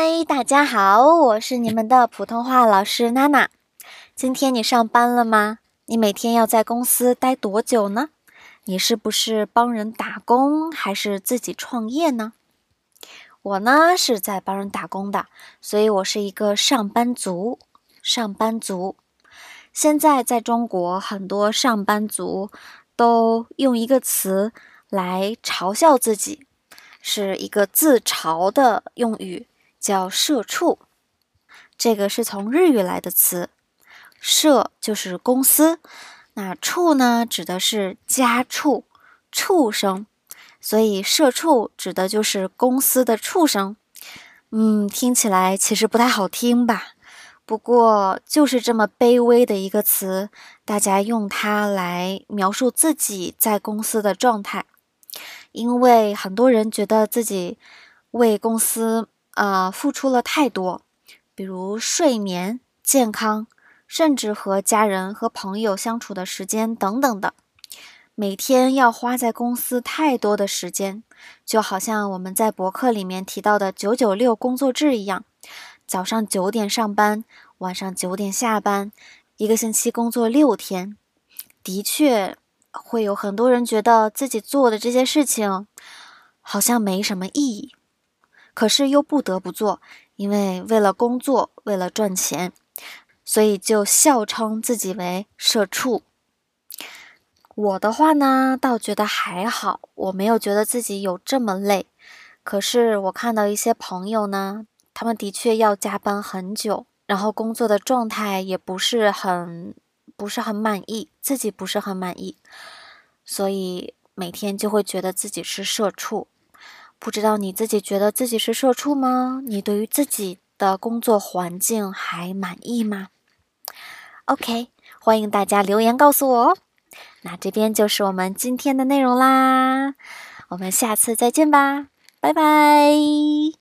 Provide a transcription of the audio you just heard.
嗨大家好，我是你们的普通话老师娜娜。今天你上班了吗？你每天要在公司待多久呢？你是不是帮人打工，还是自己创业呢？我呢是在帮人打工的，所以我是一个上班族。上班族，现在在中国很多上班族都用一个词来嘲笑自己，是一个自嘲的用语。叫社畜，这个是从日语来的词，社就是公司，那畜呢指的是家畜、畜生，所以社畜指的就是公司的畜生。嗯，听起来其实不太好听吧？不过就是这么卑微的一个词，大家用它来描述自己在公司的状态，因为很多人觉得自己为公司。啊，付出了太多，比如睡眠、健康，甚至和家人和朋友相处的时间等等的，每天要花在公司太多的时间，就好像我们在博客里面提到的“九九六”工作制一样，早上九点上班，晚上九点下班，一个星期工作六天，的确会有很多人觉得自己做的这些事情好像没什么意义。可是又不得不做，因为为了工作，为了赚钱，所以就笑称自己为社畜。我的话呢，倒觉得还好，我没有觉得自己有这么累。可是我看到一些朋友呢，他们的确要加班很久，然后工作的状态也不是很不是很满意，自己不是很满意，所以每天就会觉得自己是社畜。不知道你自己觉得自己是社畜吗？你对于自己的工作环境还满意吗？OK，欢迎大家留言告诉我哦。那这边就是我们今天的内容啦，我们下次再见吧，拜拜。